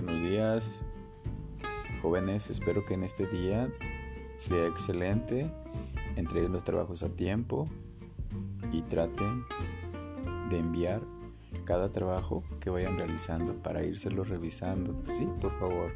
Buenos días, jóvenes. Espero que en este día sea excelente. Entreguen los trabajos a tiempo y traten de enviar cada trabajo que vayan realizando para írselo revisando. Sí, por favor.